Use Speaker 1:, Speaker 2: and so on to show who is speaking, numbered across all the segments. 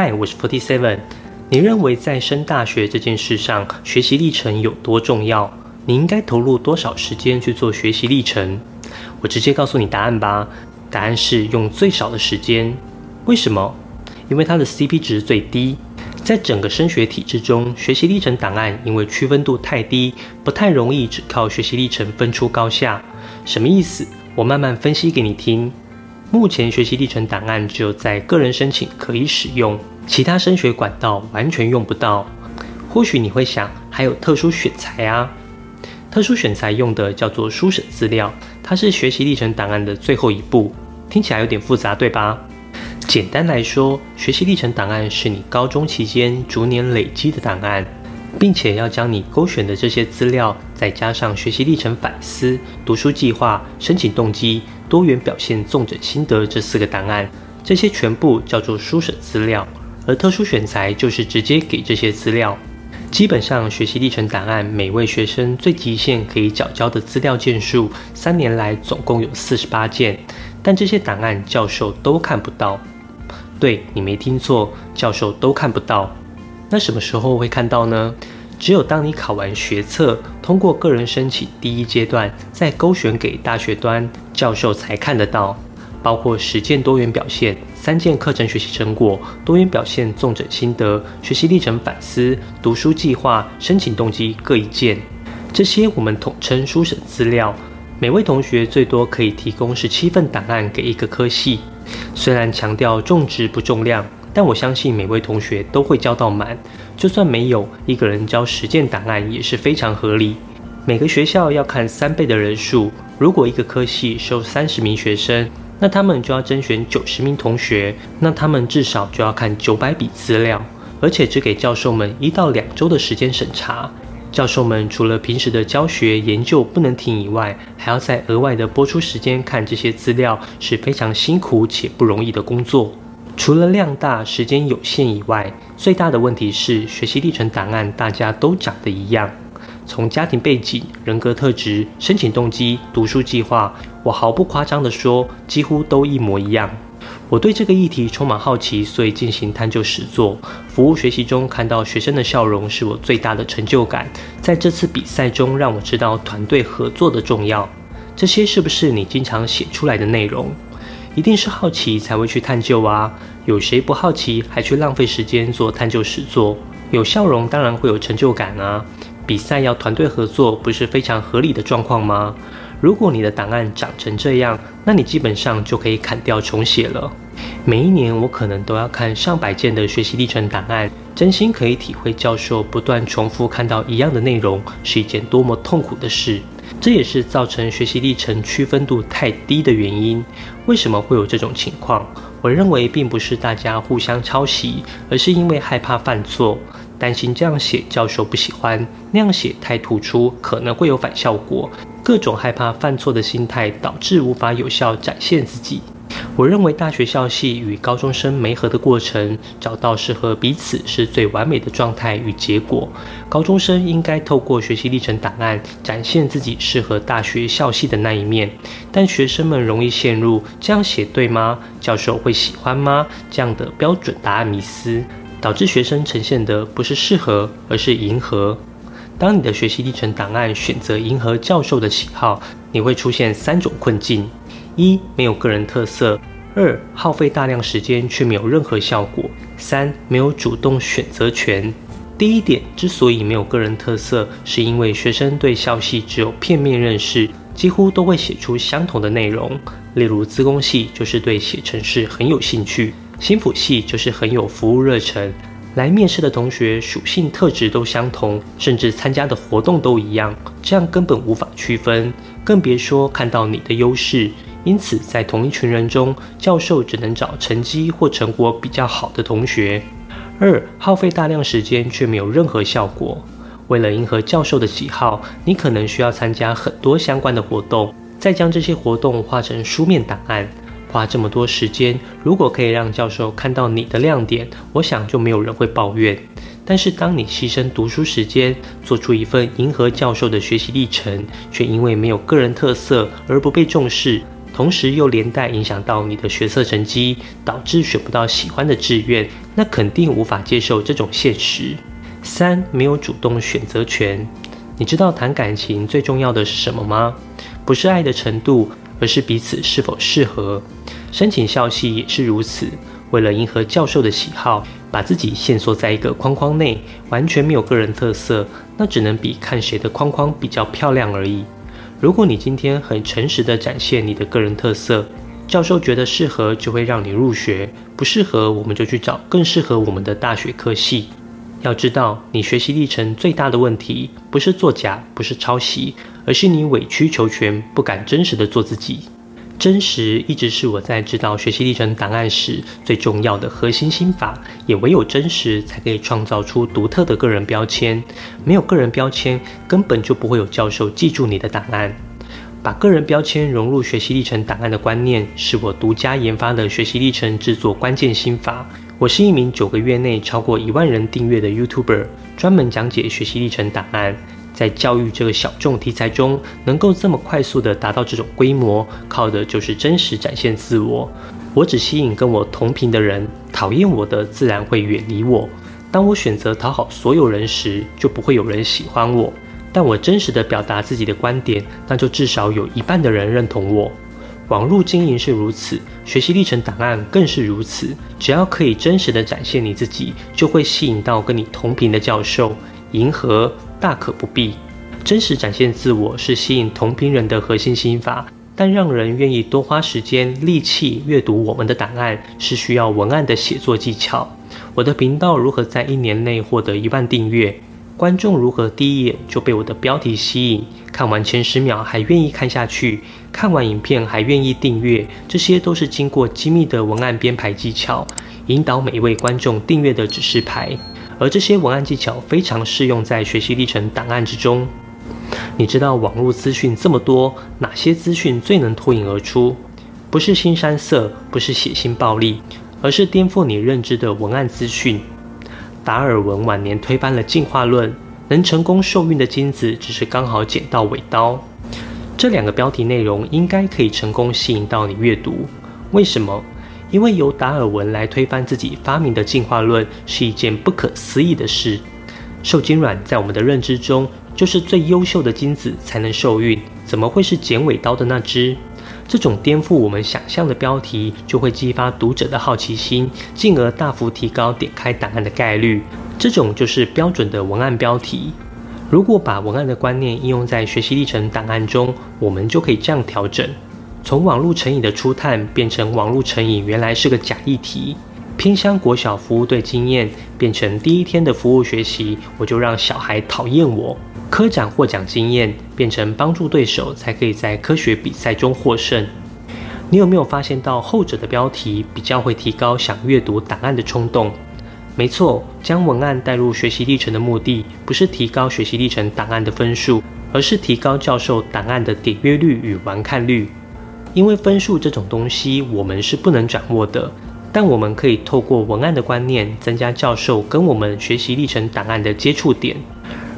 Speaker 1: 嗨，我是 Forty Seven。你认为在升大学这件事上，学习历程有多重要？你应该投入多少时间去做学习历程？我直接告诉你答案吧。答案是用最少的时间。为什么？因为它的 CP 值最低。在整个升学体制中，学习历程档案因为区分度太低，不太容易只靠学习历程分出高下。什么意思？我慢慢分析给你听。目前学习历程档案只有在个人申请可以使用，其他升学管道完全用不到。或许你会想，还有特殊选材啊？特殊选材用的叫做书审资料，它是学习历程档案的最后一步。听起来有点复杂，对吧？简单来说，学习历程档案是你高中期间逐年累积的档案，并且要将你勾选的这些资料，再加上学习历程反思、读书计划、申请动机。多元表现纵诊心得这四个档案，这些全部叫做书审资料，而特殊选材就是直接给这些资料。基本上，学习历程档案每位学生最极限可以缴交的资料件数，三年来总共有四十八件，但这些档案教授都看不到。对你没听错，教授都看不到。那什么时候会看到呢？只有当你考完学测，通过个人申请第一阶段，再勾选给大学端教授才看得到，包括实践多元表现、三件课程学习成果、多元表现纵整心得、学习历程反思、读书计划、申请动机各一件。这些我们统称书审资料。每位同学最多可以提供十七份档案给一个科系，虽然强调重质不重量。但我相信每位同学都会交到满，就算没有一个人交十件档案也是非常合理。每个学校要看三倍的人数，如果一个科系收三十名学生，那他们就要甄选九十名同学，那他们至少就要看九百笔资料，而且只给教授们一到两周的时间审查。教授们除了平时的教学研究不能停以外，还要再额外的播出时间看这些资料，是非常辛苦且不容易的工作。除了量大、时间有限以外，最大的问题是学习历程档案大家都长得一样。从家庭背景、人格特质、申请动机、读书计划，我毫不夸张地说，几乎都一模一样。我对这个议题充满好奇，所以进行探究实作。服务学习中看到学生的笑容，是我最大的成就感。在这次比赛中，让我知道团队合作的重要。这些是不是你经常写出来的内容？一定是好奇才会去探究啊！有谁不好奇还去浪费时间做探究实作？有笑容当然会有成就感啊！比赛要团队合作，不是非常合理的状况吗？如果你的档案长成这样，那你基本上就可以砍掉重写了。每一年我可能都要看上百件的学习历程档案，真心可以体会教授不断重复看到一样的内容是一件多么痛苦的事。这也是造成学习历程区分度太低的原因。为什么会有这种情况？我认为并不是大家互相抄袭，而是因为害怕犯错，担心这样写教授不喜欢，那样写太突出可能会有反效果。各种害怕犯错的心态，导致无法有效展现自己。我认为大学校系与高中生媒合的过程，找到适合彼此是最完美的状态与结果。高中生应该透过学习历程档案，展现自己适合大学校系的那一面。但学生们容易陷入这样写对吗？教授会喜欢吗？这样的标准答案迷思，导致学生呈现的不是适合，而是迎合。当你的学习历程档案选择迎合教授的喜好，你会出现三种困境。一没有个人特色，二耗费大量时间却没有任何效果，三没有主动选择权。第一点之所以没有个人特色，是因为学生对校系只有片面认识，几乎都会写出相同的内容。例如，资工系就是对写程式很有兴趣，心辅系就是很有服务热忱。来面试的同学属性特质都相同，甚至参加的活动都一样，这样根本无法区分，更别说看到你的优势。因此，在同一群人中，教授只能找成绩或成果比较好的同学。二、耗费大量时间却没有任何效果。为了迎合教授的喜好，你可能需要参加很多相关的活动，再将这些活动化成书面档案。花这么多时间，如果可以让教授看到你的亮点，我想就没有人会抱怨。但是，当你牺牲读书时间，做出一份迎合教授的学习历程，却因为没有个人特色而不被重视。同时又连带影响到你的学测成绩，导致选不到喜欢的志愿，那肯定无法接受这种现实。三，没有主动选择权。你知道谈感情最重要的是什么吗？不是爱的程度，而是彼此是否适合。申请校系也是如此，为了迎合教授的喜好，把自己限缩在一个框框内，完全没有个人特色，那只能比看谁的框框比较漂亮而已。如果你今天很诚实的展现你的个人特色，教授觉得适合就会让你入学，不适合我们就去找更适合我们的大学课系。要知道，你学习历程最大的问题不是作假，不是抄袭，而是你委曲求全，不敢真实的做自己。真实一直是我在指导学习历程档案时最重要的核心心法，也唯有真实才可以创造出独特的个人标签。没有个人标签，根本就不会有教授记住你的档案。把个人标签融入学习历程档案的观念，是我独家研发的学习历程制作关键心法。我是一名九个月内超过一万人订阅的 YouTuber，专门讲解学习历程档案。在教育这个小众题材中，能够这么快速的达到这种规模，靠的就是真实展现自我。我只吸引跟我同频的人，讨厌我的自然会远离我。当我选择讨好所有人时，就不会有人喜欢我。但我真实的表达自己的观点，那就至少有一半的人认同我。网络经营是如此，学习历程档案更是如此。只要可以真实的展现你自己，就会吸引到跟你同频的教授。迎合大可不必，真实展现自我是吸引同频人的核心心法。但让人愿意多花时间力气阅读我们的档案，是需要文案的写作技巧。我的频道如何在一年内获得一万订阅？观众如何第一眼就被我的标题吸引，看完前十秒还愿意看下去，看完影片还愿意订阅？这些都是经过精密的文案编排技巧，引导每一位观众订阅的指示牌。而这些文案技巧非常适用在学习历程档案之中。你知道网络资讯这么多，哪些资讯最能脱颖而出？不是新山色，不是血腥暴力，而是颠覆你认知的文案资讯。达尔文晚年推翻了进化论，能成功受孕的精子只是刚好捡到尾刀。这两个标题内容应该可以成功吸引到你阅读。为什么？因为由达尔文来推翻自己发明的进化论是一件不可思议的事。受精卵在我们的认知中就是最优秀的精子才能受孕，怎么会是剪尾刀的那只？这种颠覆我们想象的标题，就会激发读者的好奇心，进而大幅提高点开档案的概率。这种就是标准的文案标题。如果把文案的观念应用在学习历程档案中，我们就可以这样调整：从网络成瘾的初探变成网络成瘾原来是个假议题；偏乡国小服务队经验变成第一天的服务学习，我就让小孩讨厌我。科长获奖经验变成帮助对手才可以在科学比赛中获胜。你有没有发现到后者的标题比较会提高想阅读档案的冲动？没错，将文案带入学习历程的目的不是提高学习历程档案的分数，而是提高教授档案的点阅率与完看率。因为分数这种东西我们是不能掌握的，但我们可以透过文案的观念增加教授跟我们学习历程档案的接触点。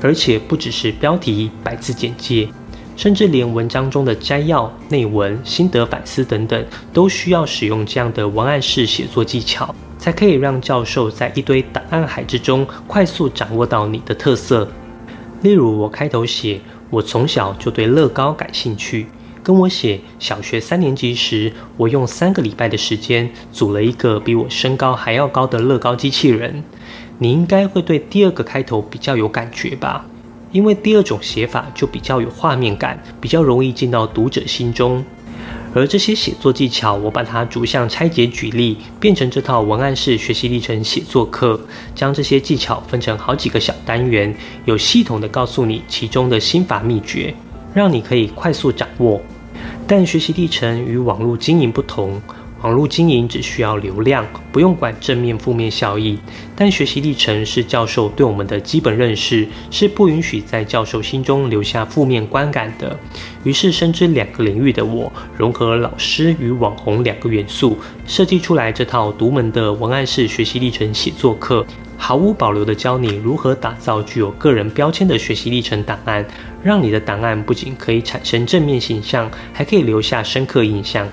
Speaker 1: 而且不只是标题、百字简介，甚至连文章中的摘要、内文、心得反思等等，都需要使用这样的文案式写作技巧，才可以让教授在一堆档案海之中快速掌握到你的特色。例如，我开头写我从小就对乐高感兴趣，跟我写小学三年级时，我用三个礼拜的时间组了一个比我身高还要高的乐高机器人。你应该会对第二个开头比较有感觉吧，因为第二种写法就比较有画面感，比较容易进到读者心中。而这些写作技巧，我把它逐项拆解举例，变成这套文案式学习历程写作课，将这些技巧分成好几个小单元，有系统的告诉你其中的心法秘诀，让你可以快速掌握。但学习历程与网络经营不同。网络经营只需要流量，不用管正面负面效益。但学习历程是教授对我们的基本认识，是不允许在教授心中留下负面观感的。于是，深知两个领域的我，融合老师与网红两个元素，设计出来这套独门的文案式学习历程写作课，毫无保留地教你如何打造具有个人标签的学习历程档案，让你的档案不仅可以产生正面形象，还可以留下深刻印象。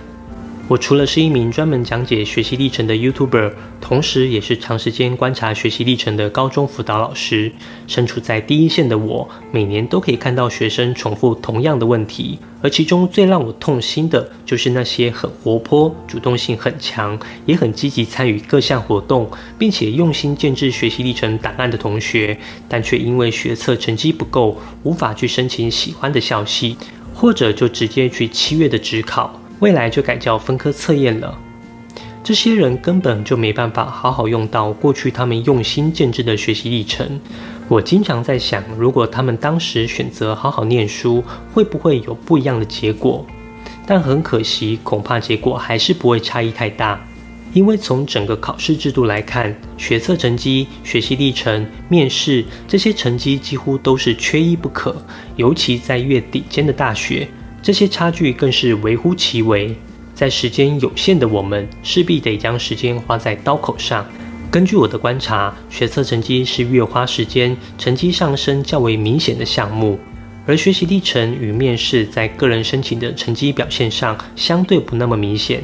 Speaker 1: 我除了是一名专门讲解学习历程的 YouTuber，同时也是长时间观察学习历程的高中辅导老师。身处在第一线的我，每年都可以看到学生重复同样的问题，而其中最让我痛心的就是那些很活泼、主动性很强，也很积极参与各项活动，并且用心建制学习历程档案的同学，但却因为学测成绩不够，无法去申请喜欢的校系，或者就直接去七月的职考。未来就改叫分科测验了。这些人根本就没办法好好用到过去他们用心建制的学习历程。我经常在想，如果他们当时选择好好念书，会不会有不一样的结果？但很可惜，恐怕结果还是不会差异太大。因为从整个考试制度来看，学测成绩、学习历程、面试这些成绩几乎都是缺一不可，尤其在越顶尖的大学。这些差距更是微乎其微，在时间有限的我们，势必得将时间花在刀口上。根据我的观察，学测成绩是越花时间，成绩上升较为明显的项目，而学习历程与面试在个人申请的成绩表现上相对不那么明显。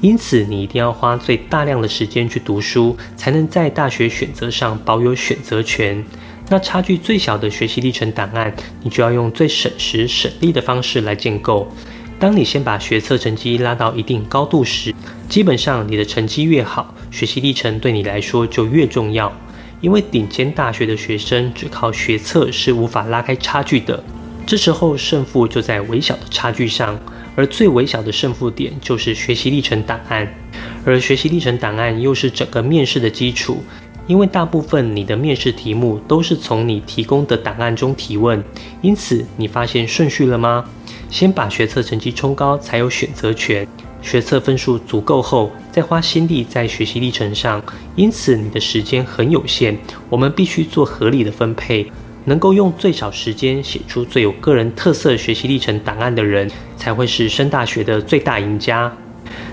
Speaker 1: 因此，你一定要花最大量的时间去读书，才能在大学选择上保有选择权。那差距最小的学习历程档案，你就要用最省时省力的方式来建构。当你先把学测成绩拉到一定高度时，基本上你的成绩越好，学习历程对你来说就越重要。因为顶尖大学的学生只靠学测是无法拉开差距的，这时候胜负就在微小的差距上，而最微小的胜负点就是学习历程档案，而学习历程档案又是整个面试的基础。因为大部分你的面试题目都是从你提供的档案中提问，因此你发现顺序了吗？先把学测成绩冲高才有选择权，学测分数足够后再花心力在学习历程上，因此你的时间很有限，我们必须做合理的分配，能够用最少时间写出最有个人特色学习历程档案的人，才会是升大学的最大赢家。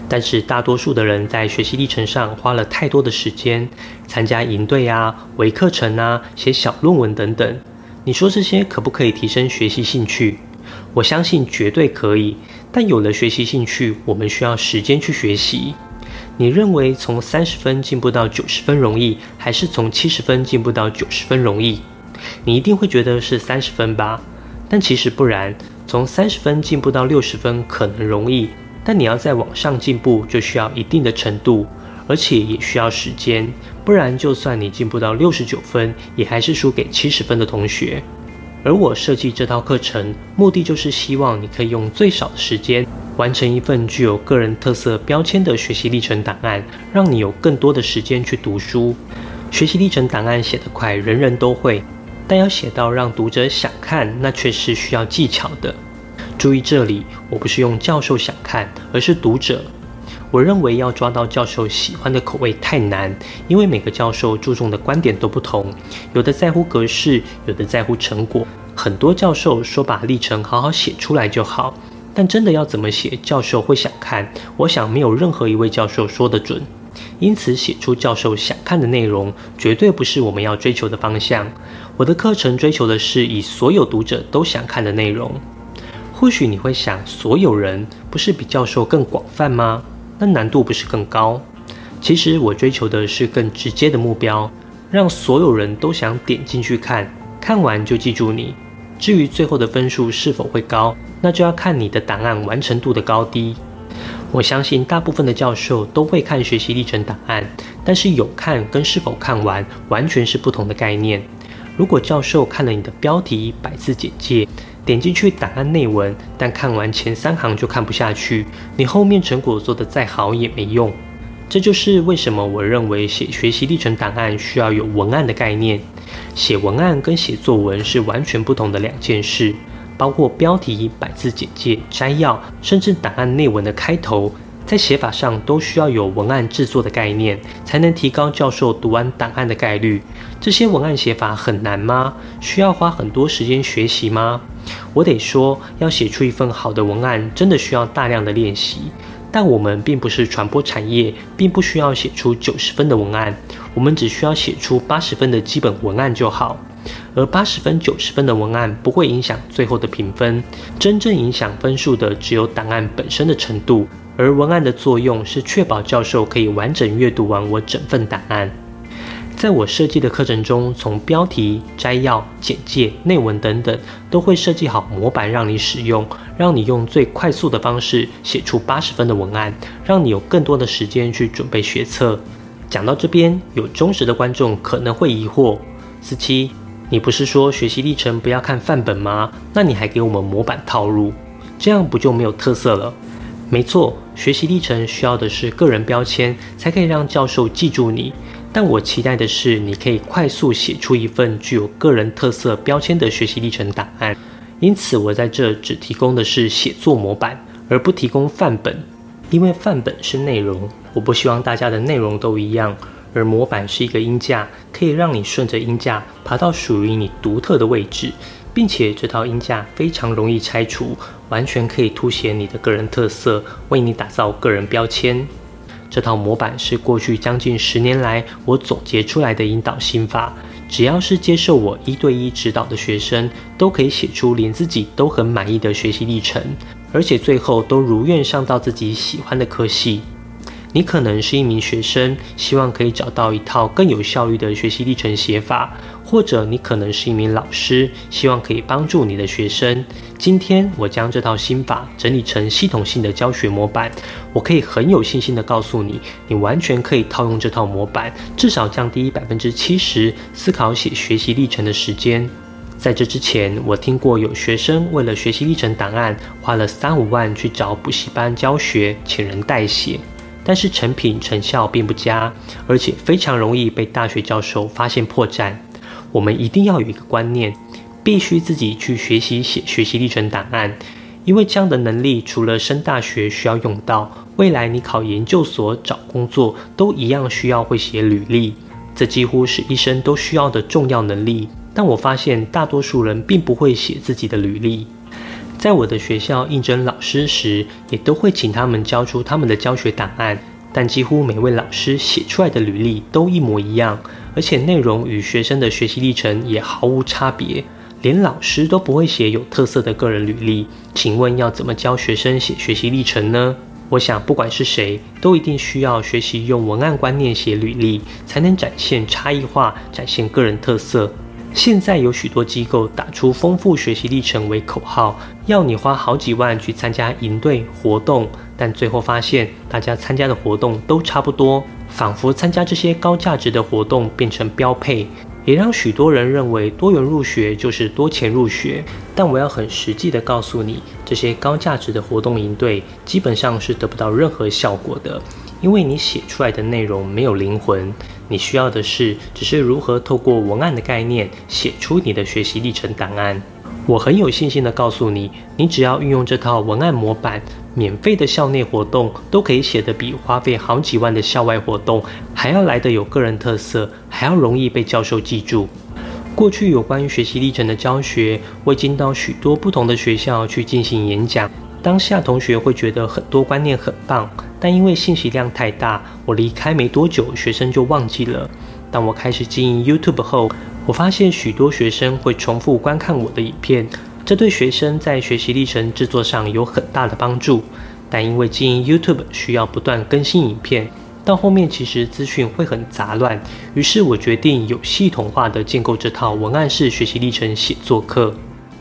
Speaker 1: 但是大多数的人在学习历程上花了太多的时间，参加营队啊、微课程啊、写小论文等等。你说这些可不可以提升学习兴趣？我相信绝对可以。但有了学习兴趣，我们需要时间去学习。你认为从三十分进步到九十分容易，还是从七十分进步到九十分容易？你一定会觉得是三十分吧？但其实不然，从三十分进步到六十分可能容易。但你要再往上进步，就需要一定的程度，而且也需要时间，不然就算你进步到六十九分，也还是输给七十分的同学。而我设计这套课程，目的就是希望你可以用最少的时间，完成一份具有个人特色标签的学习历程档案，让你有更多的时间去读书。学习历程档案写得快，人人都会，但要写到让读者想看，那却是需要技巧的。注意这里，我不是用教授想看，而是读者。我认为要抓到教授喜欢的口味太难，因为每个教授注重的观点都不同，有的在乎格式，有的在乎成果。很多教授说把历程好好写出来就好，但真的要怎么写，教授会想看？我想没有任何一位教授说得准。因此，写出教授想看的内容，绝对不是我们要追求的方向。我的课程追求的是以所有读者都想看的内容。或许你会想，所有人不是比教授更广泛吗？那难度不是更高？其实我追求的是更直接的目标，让所有人都想点进去看，看完就记住你。至于最后的分数是否会高，那就要看你的档案完成度的高低。我相信大部分的教授都会看学习历程档案，但是有看跟是否看完完全是不同的概念。如果教授看了你的标题、百字简介，点进去档案内文，但看完前三行就看不下去，你后面成果做得再好也没用。这就是为什么我认为写学习历程档案需要有文案的概念。写文案跟写作文是完全不同的两件事，包括标题、百字简介、摘要，甚至档案内文的开头。在写法上都需要有文案制作的概念，才能提高教授读完档案的概率。这些文案写法很难吗？需要花很多时间学习吗？我得说，要写出一份好的文案，真的需要大量的练习。但我们并不是传播产业，并不需要写出九十分的文案，我们只需要写出八十分的基本文案就好。而八十分、九十分的文案不会影响最后的评分，真正影响分数的只有档案本身的程度。而文案的作用是确保教授可以完整阅读完我整份档案。在我设计的课程中，从标题、摘要、简介、内文等等，都会设计好模板让你使用，让你用最快速的方式写出八十分的文案，让你有更多的时间去准备学测。讲到这边，有忠实的观众可能会疑惑：四七，你不是说学习历程不要看范本吗？那你还给我们模板套路，这样不就没有特色了？没错，学习历程需要的是个人标签，才可以让教授记住你。但我期待的是，你可以快速写出一份具有个人特色标签的学习历程档案。因此，我在这只提供的是写作模板，而不提供范本。因为范本是内容，我不希望大家的内容都一样，而模板是一个音架，可以让你顺着音架爬到属于你独特的位置，并且这套音架非常容易拆除，完全可以凸显你的个人特色，为你打造个人标签。这套模板是过去将近十年来我总结出来的引导心法。只要是接受我一对一指导的学生，都可以写出连自己都很满意的学习历程，而且最后都如愿上到自己喜欢的科系。你可能是一名学生，希望可以找到一套更有效率的学习历程写法，或者你可能是一名老师，希望可以帮助你的学生。今天我将这套心法整理成系统性的教学模板，我可以很有信心的告诉你，你完全可以套用这套模板，至少降低百分之七十思考写学习历程的时间。在这之前，我听过有学生为了学习历程档案，花了三五万去找补习班教学，请人代写。但是成品成效并不佳，而且非常容易被大学教授发现破绽。我们一定要有一个观念，必须自己去学习写学习历程档案，因为这样的能力除了升大学需要用到，未来你考研究所、找工作都一样需要会写履历。这几乎是一生都需要的重要能力。但我发现大多数人并不会写自己的履历。在我的学校应征老师时，也都会请他们交出他们的教学档案，但几乎每位老师写出来的履历都一模一样，而且内容与学生的学习历程也毫无差别，连老师都不会写有特色的个人履历。请问要怎么教学生写学习历程呢？我想，不管是谁，都一定需要学习用文案观念写履历，才能展现差异化，展现个人特色。现在有许多机构打出“丰富学习历程”为口号，要你花好几万去参加营队活动，但最后发现大家参加的活动都差不多，仿佛参加这些高价值的活动变成标配，也让许多人认为多元入学就是多钱入学。但我要很实际的告诉你，这些高价值的活动营队基本上是得不到任何效果的，因为你写出来的内容没有灵魂。你需要的是，只是如何透过文案的概念写出你的学习历程档案。我很有信心的告诉你，你只要运用这套文案模板，免费的校内活动都可以写得比花费好几万的校外活动还要来得有个人特色，还要容易被教授记住。过去有关于学习历程的教学，我已经到许多不同的学校去进行演讲。当下同学会觉得很多观念很棒，但因为信息量太大，我离开没多久，学生就忘记了。当我开始经营 YouTube 后，我发现许多学生会重复观看我的影片，这对学生在学习历程制作上有很大的帮助。但因为经营 YouTube 需要不断更新影片，到后面其实资讯会很杂乱，于是我决定有系统化的建构这套文案式学习历程写作课。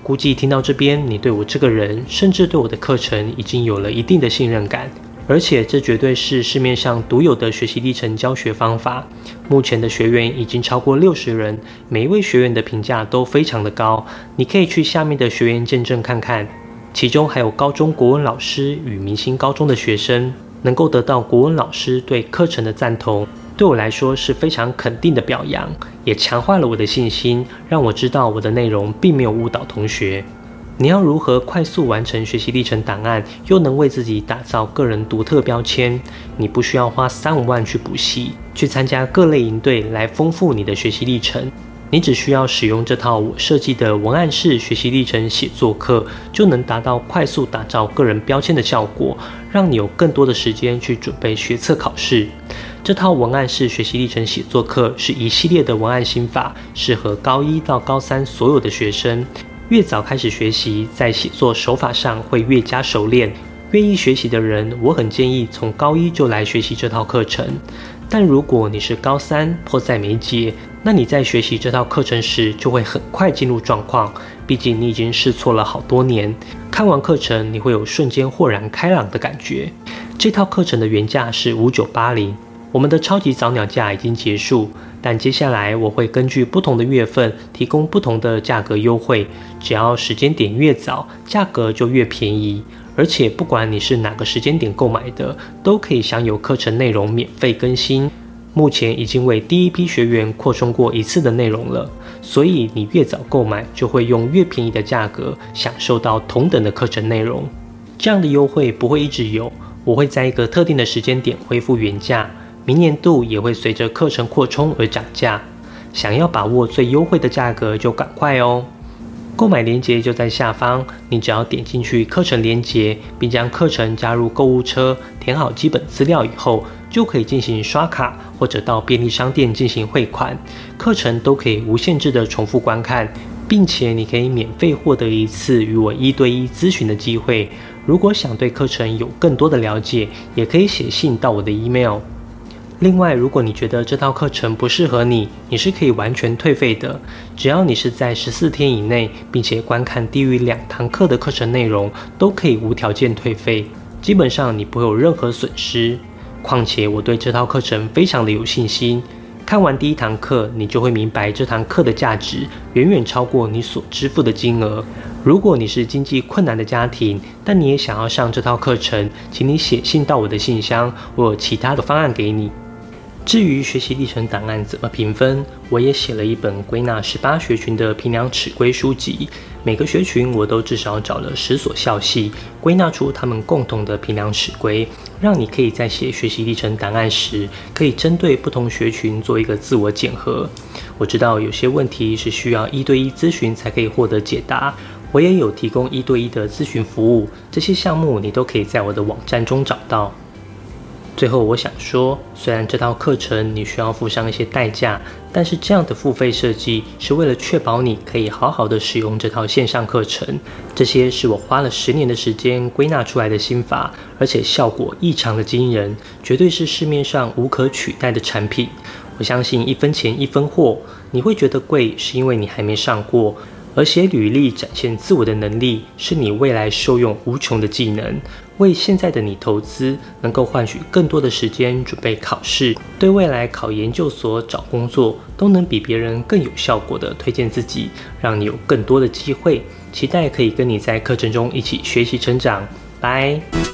Speaker 1: 估计听到这边，你对我这个人，甚至对我的课程，已经有了一定的信任感。而且，这绝对是市面上独有的学习历程教学方法。目前的学员已经超过六十人，每一位学员的评价都非常的高。你可以去下面的学员见证看看，其中还有高中国文老师与明星高中的学生，能够得到国文老师对课程的赞同。对我来说是非常肯定的表扬，也强化了我的信心，让我知道我的内容并没有误导同学。你要如何快速完成学习历程档案，又能为自己打造个人独特标签？你不需要花三五万去补习，去参加各类营队来丰富你的学习历程。你只需要使用这套我设计的文案式学习历程写作课，就能达到快速打造个人标签的效果，让你有更多的时间去准备学测考试。这套文案式学习历程写作课是一系列的文案心法，适合高一到高三所有的学生。越早开始学习，在写作手法上会越加熟练。愿意学习的人，我很建议从高一就来学习这套课程。但如果你是高三迫在眉睫，那你在学习这套课程时就会很快进入状况。毕竟你已经试错了好多年，看完课程你会有瞬间豁然开朗的感觉。这套课程的原价是五九八零。我们的超级早鸟价已经结束，但接下来我会根据不同的月份提供不同的价格优惠。只要时间点越早，价格就越便宜。而且不管你是哪个时间点购买的，都可以享有课程内容免费更新。目前已经为第一批学员扩充过一次的内容了，所以你越早购买，就会用越便宜的价格享受到同等的课程内容。这样的优惠不会一直有，我会在一个特定的时间点恢复原价。明年度也会随着课程扩充而涨价，想要把握最优惠的价格就赶快哦！购买链接就在下方，你只要点进去课程链接，并将课程加入购物车，填好基本资料以后，就可以进行刷卡或者到便利商店进行汇款，课程都可以无限制的重复观看，并且你可以免费获得一次与我一对一咨询的机会。如果想对课程有更多的了解，也可以写信到我的 email。另外，如果你觉得这套课程不适合你，你是可以完全退费的。只要你是在十四天以内，并且观看低于两堂课的课程内容，都可以无条件退费。基本上你不会有任何损失。况且我对这套课程非常的有信心。看完第一堂课，你就会明白这堂课的价值远远超过你所支付的金额。如果你是经济困难的家庭，但你也想要上这套课程，请你写信到我的信箱，我有其他的方案给你。至于学习历程档案怎么评分，我也写了一本归纳十八学群的评量尺规书籍。每个学群我都至少找了十所校系，归纳出他们共同的评量尺规，让你可以在写学习历程档案时，可以针对不同学群做一个自我检核。我知道有些问题是需要一对一咨询才可以获得解答，我也有提供一对一的咨询服务，这些项目你都可以在我的网站中找到。最后，我想说，虽然这套课程你需要付上一些代价，但是这样的付费设计是为了确保你可以好好的使用这套线上课程。这些是我花了十年的时间归纳出来的心法，而且效果异常的惊人，绝对是市面上无可取代的产品。我相信一分钱一分货，你会觉得贵，是因为你还没上过。而写履历展现自我的能力，是你未来受用无穷的技能。为现在的你投资，能够换取更多的时间准备考试，对未来考研究所、找工作，都能比别人更有效果的推荐自己，让你有更多的机会。期待可以跟你在课程中一起学习成长。拜。